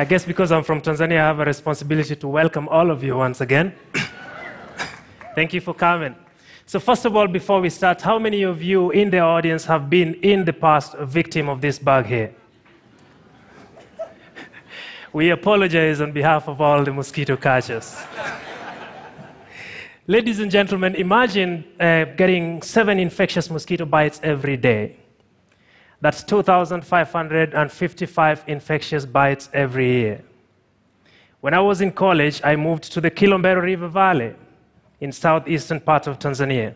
I guess because I'm from Tanzania, I have a responsibility to welcome all of you once again. Thank you for coming. So, first of all, before we start, how many of you in the audience have been in the past a victim of this bug here? we apologize on behalf of all the mosquito catchers. Ladies and gentlemen, imagine uh, getting seven infectious mosquito bites every day. That's 2,555 infectious bites every year. When I was in college, I moved to the Kilombero River Valley in southeastern part of Tanzania.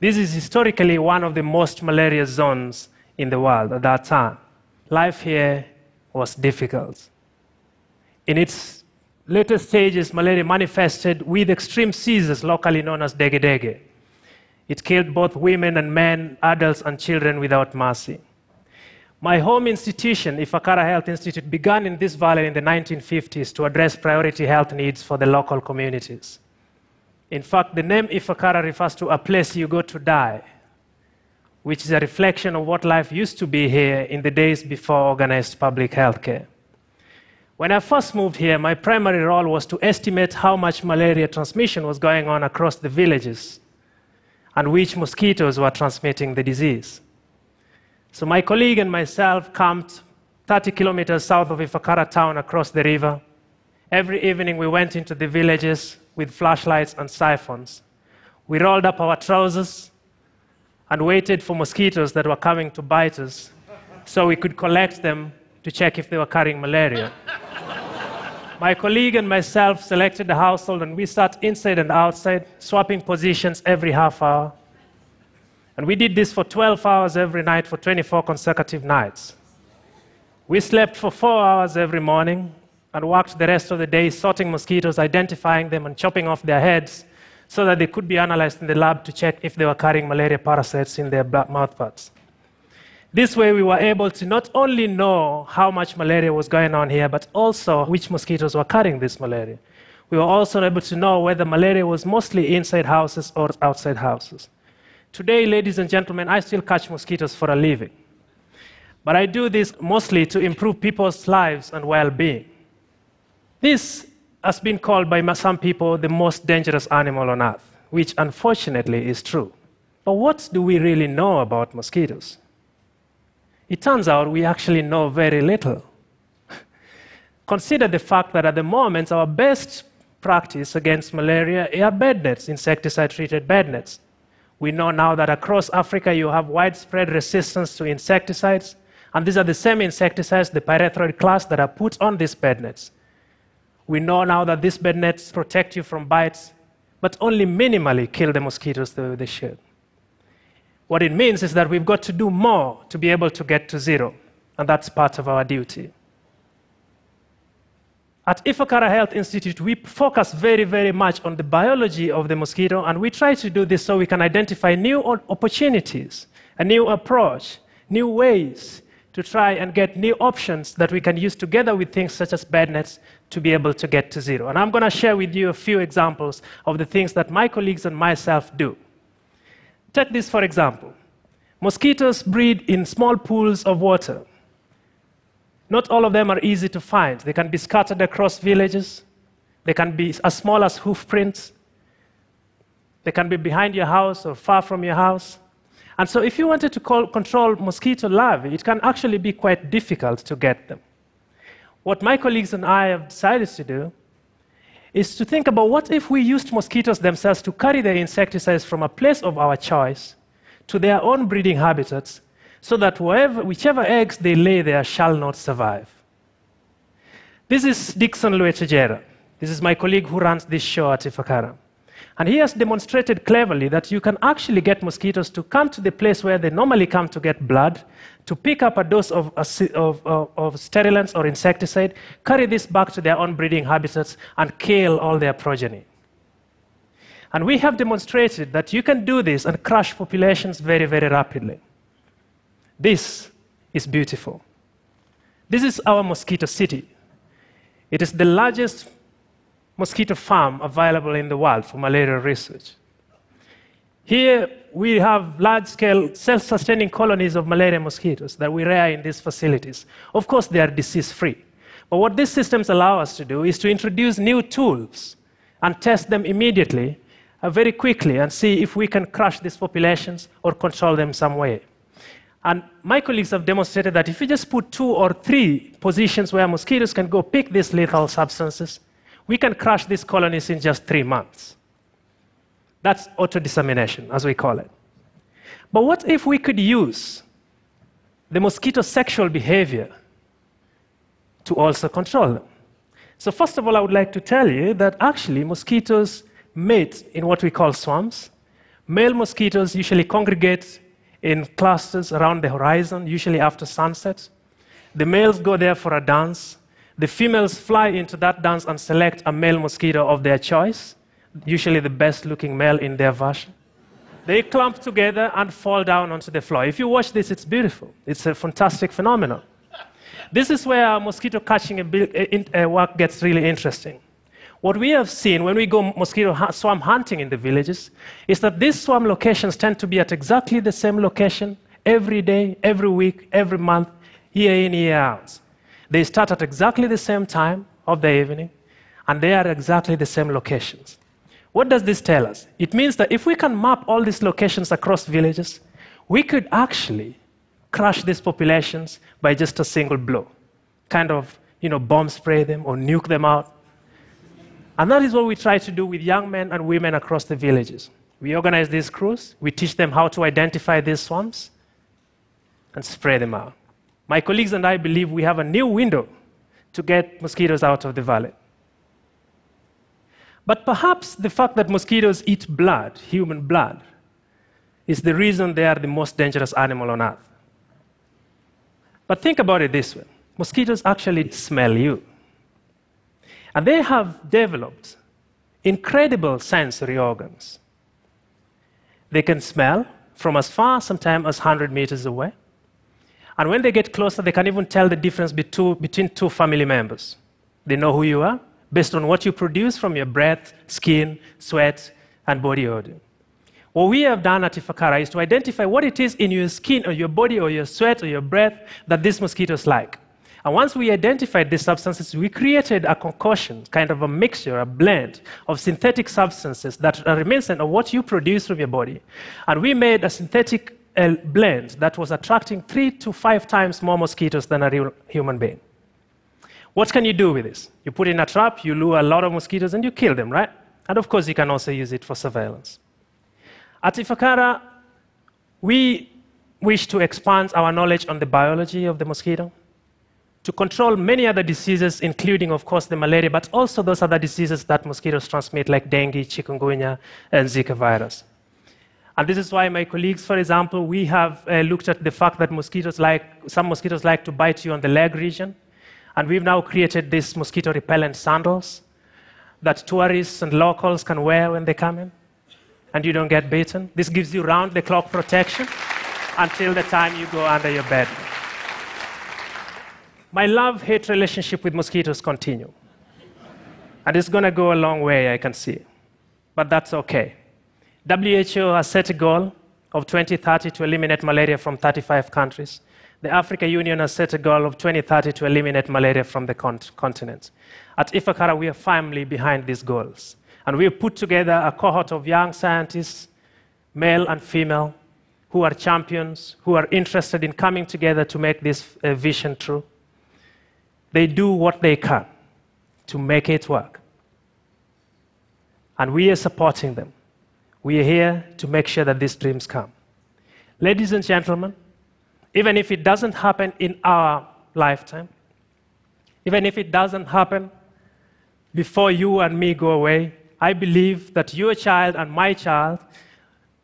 This is historically one of the most malaria zones in the world at that time. Life here was difficult. In its later stages, malaria manifested with extreme seizures locally known as dege dege. It killed both women and men, adults and children without mercy. My home institution, Ifakara Health Institute, began in this valley in the 1950s to address priority health needs for the local communities. In fact, the name Ifakara refers to a place you go to die, which is a reflection of what life used to be here in the days before organized public health care. When I first moved here, my primary role was to estimate how much malaria transmission was going on across the villages and which mosquitoes were transmitting the disease. So my colleague and myself camped 30 kilometers south of Ifakara town across the river. Every evening we went into the villages with flashlights and siphons. We rolled up our trousers and waited for mosquitoes that were coming to bite us so we could collect them to check if they were carrying malaria. My colleague and myself selected the household, and we sat inside and outside, swapping positions every half hour. And we did this for 12 hours every night for 24 consecutive nights. We slept for four hours every morning and worked the rest of the day sorting mosquitoes, identifying them, and chopping off their heads so that they could be analyzed in the lab to check if they were carrying malaria parasites in their mouthparts. This way, we were able to not only know how much malaria was going on here, but also which mosquitoes were carrying this malaria. We were also able to know whether malaria was mostly inside houses or outside houses. Today, ladies and gentlemen, I still catch mosquitoes for a living. But I do this mostly to improve people's lives and well being. This has been called by some people the most dangerous animal on earth, which unfortunately is true. But what do we really know about mosquitoes? It turns out we actually know very little. Consider the fact that at the moment, our best practice against malaria are bed nets, insecticide treated bed nets. We know now that across Africa you have widespread resistance to insecticides, and these are the same insecticides, the pyrethroid class, that are put on these bed nets. We know now that these bed nets protect you from bites, but only minimally kill the mosquitoes the way they should. What it means is that we've got to do more to be able to get to zero, and that's part of our duty. At Ifakara Health Institute, we focus very, very much on the biology of the mosquito, and we try to do this so we can identify new opportunities, a new approach, new ways to try and get new options that we can use together with things such as bed nets to be able to get to zero. And I'm going to share with you a few examples of the things that my colleagues and myself do. Take this for example. Mosquitoes breed in small pools of water. Not all of them are easy to find. They can be scattered across villages. They can be as small as hoof prints. They can be behind your house or far from your house. And so, if you wanted to call, control mosquito larvae, it can actually be quite difficult to get them. What my colleagues and I have decided to do is to think about what if we used mosquitoes themselves to carry their insecticides from a place of our choice to their own breeding habitats so that whoever, whichever eggs they lay there shall not survive. This is Dickson Lwetoijera. This is my colleague who runs this show at Ifakara. And he has demonstrated cleverly that you can actually get mosquitoes to come to the place where they normally come to get blood, to pick up a dose of, of, of, of sterilants or insecticide, carry this back to their own breeding habitats, and kill all their progeny. And we have demonstrated that you can do this and crush populations very, very rapidly. This is beautiful. This is our mosquito city. It is the largest mosquito farm available in the world for malaria research. Here we have large scale self sustaining colonies of malaria mosquitoes that we rear in these facilities. Of course, they are disease free. But what these systems allow us to do is to introduce new tools and test them immediately, uh, very quickly, and see if we can crush these populations or control them some way. And my colleagues have demonstrated that if you just put two or three positions where mosquitoes can go pick these lethal substances, we can crush these colonies in just three months. That's auto dissemination, as we call it. But what if we could use the mosquito sexual behavior to also control them? So, first of all, I would like to tell you that actually mosquitoes mate in what we call swarms. Male mosquitoes usually congregate in clusters around the horizon, usually after sunset. The males go there for a dance. The females fly into that dance and select a male mosquito of their choice, usually the best looking male in their version. They clump together and fall down onto the floor. If you watch this, it's beautiful. It's a fantastic phenomenon. This is where mosquito catching work gets really interesting. What we have seen when we go mosquito swarm hunting in the villages is that these swarm locations tend to be at exactly the same location every day, every week, every month, year in, year out. They start at exactly the same time of the evening, and they are exactly the same locations. What does this tell us? It means that if we can map all these locations across villages, we could actually crush these populations by just a single blow. Kind of, you know, bomb spray them or nuke them out. And that is what we try to do with young men and women across the villages. We organize these crews, we teach them how to identify these swarms and spray them out. My colleagues and I believe we have a new window to get mosquitoes out of the valley. But perhaps the fact that mosquitoes eat blood, human blood, is the reason they are the most dangerous animal on earth. But think about it this way mosquitoes actually smell you. And they have developed incredible sensory organs. They can smell from as far, sometimes as 100 meters away. And when they get closer, they can even tell the difference between two family members. They know who you are, based on what you produce from your breath, skin, sweat, and body odor. What we have done at Ifakara is to identify what it is in your skin or your body or your sweat or your breath that these mosquitoes like. And once we identified these substances, we created a concoction, kind of a mixture, a blend of synthetic substances that are reminiscent of what you produce from your body. And we made a synthetic uh, blend that was attracting three to five times more mosquitoes than a real human being. What can you do with this? You put in a trap, you lure a lot of mosquitoes, and you kill them, right? And of course, you can also use it for surveillance. At Ifakara, we wish to expand our knowledge on the biology of the mosquito to control many other diseases, including, of course, the malaria, but also those other diseases that mosquitoes transmit, like dengue, chikungunya, and Zika virus. And this is why my colleagues, for example, we have uh, looked at the fact that mosquitoes like, some mosquitoes like to bite you on the leg region. And we've now created these mosquito repellent sandals that tourists and locals can wear when they come in, and you don't get bitten. This gives you round the clock protection until the time you go under your bed. My love hate relationship with mosquitoes continue. And it's going to go a long way, I can see. But that's okay. WHO has set a goal of 2030 to eliminate malaria from 35 countries the Africa Union has set a goal of 2030 to eliminate malaria from the continent. At Ifakara, we are firmly behind these goals. And we have put together a cohort of young scientists, male and female, who are champions, who are interested in coming together to make this uh, vision true. They do what they can to make it work. And we are supporting them. We are here to make sure that these dreams come. Ladies and gentlemen, even if it doesn't happen in our lifetime, even if it doesn't happen before you and me go away, I believe that your child and my child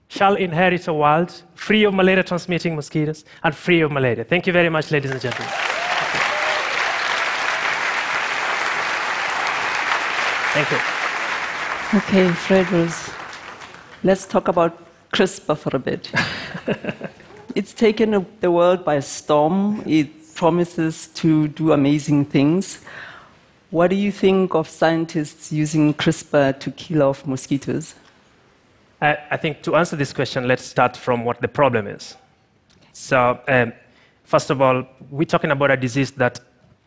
shall inherit a world free of malaria transmitting mosquitoes and free of malaria. Thank you very much, ladies and gentlemen. Thank you. Okay, Fred Fredros, let's talk about CRISPR for a bit. it's taken the world by storm. It promises to do amazing things. What do you think of scientists using CRISPR to kill off mosquitoes? I, I think to answer this question, let's start from what the problem is. So, um, first of all, we're talking about a disease that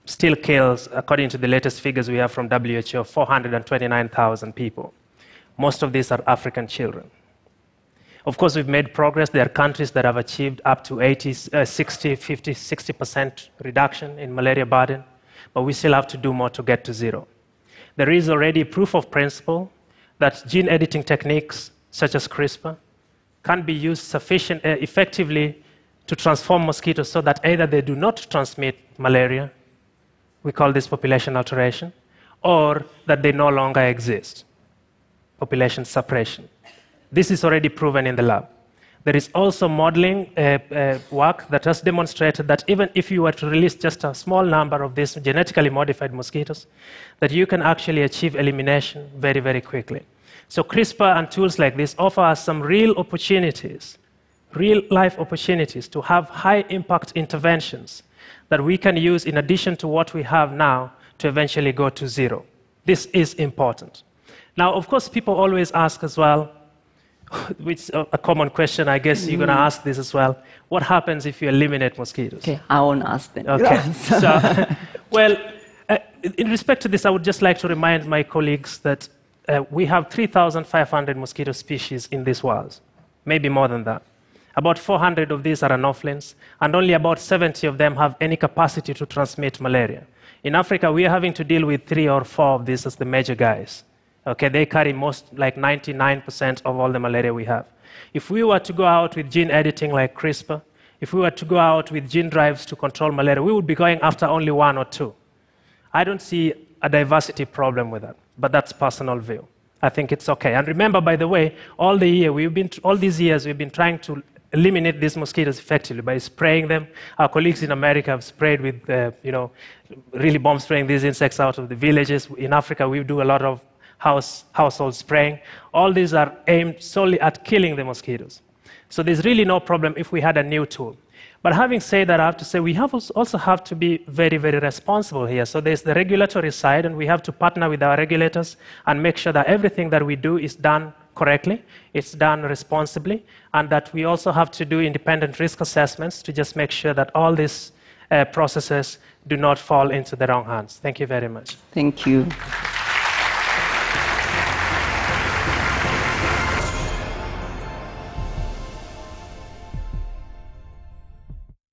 still kills, according to the latest figures we have from WHO, 429,000 people. Most of these are African children. Of course, we've made progress. There are countries that have achieved up to 80, uh, 60, 50, 60% reduction in malaria burden, but we still have to do more to get to zero. There is already proof of principle that gene editing techniques such as CRISPR can be used sufficient, uh, effectively to transform mosquitoes so that either they do not transmit malaria, we call this population alteration, or that they no longer exist, population suppression. This is already proven in the lab. There is also modeling uh, uh, work that has demonstrated that even if you were to release just a small number of these genetically modified mosquitoes, that you can actually achieve elimination very, very quickly. So CRISPR and tools like this offer us some real opportunities, real life opportunities to have high impact interventions that we can use in addition to what we have now to eventually go to zero. This is important. Now, of course, people always ask as well, which is a common question, I guess you're going to ask this as well. What happens if you eliminate mosquitoes? Okay, I won't ask them. Okay. so, well, uh, in respect to this, I would just like to remind my colleagues that uh, we have 3,500 mosquito species in this world, maybe more than that. About 400 of these are anophelines, and only about 70 of them have any capacity to transmit malaria. In Africa, we are having to deal with three or four of these as the major guys. Okay, they carry most, like 99% of all the malaria we have. If we were to go out with gene editing like CRISPR, if we were to go out with gene drives to control malaria, we would be going after only one or two. I don't see a diversity problem with that, but that's personal view. I think it's okay. And remember, by the way, all the year we've been, all these years we've been trying to eliminate these mosquitoes effectively by spraying them. Our colleagues in America have sprayed with, uh, you know, really bomb spraying these insects out of the villages. In Africa, we do a lot of house, household spraying. All these are aimed solely at killing the mosquitoes. So there's really no problem if we had a new tool. But having said that, I have to say we have also have to be very, very responsible here. So there's the regulatory side, and we have to partner with our regulators and make sure that everything that we do is done correctly, it's done responsibly, and that we also have to do independent risk assessments to just make sure that all these uh, processes do not fall into the wrong hands. Thank you very much. Thank you.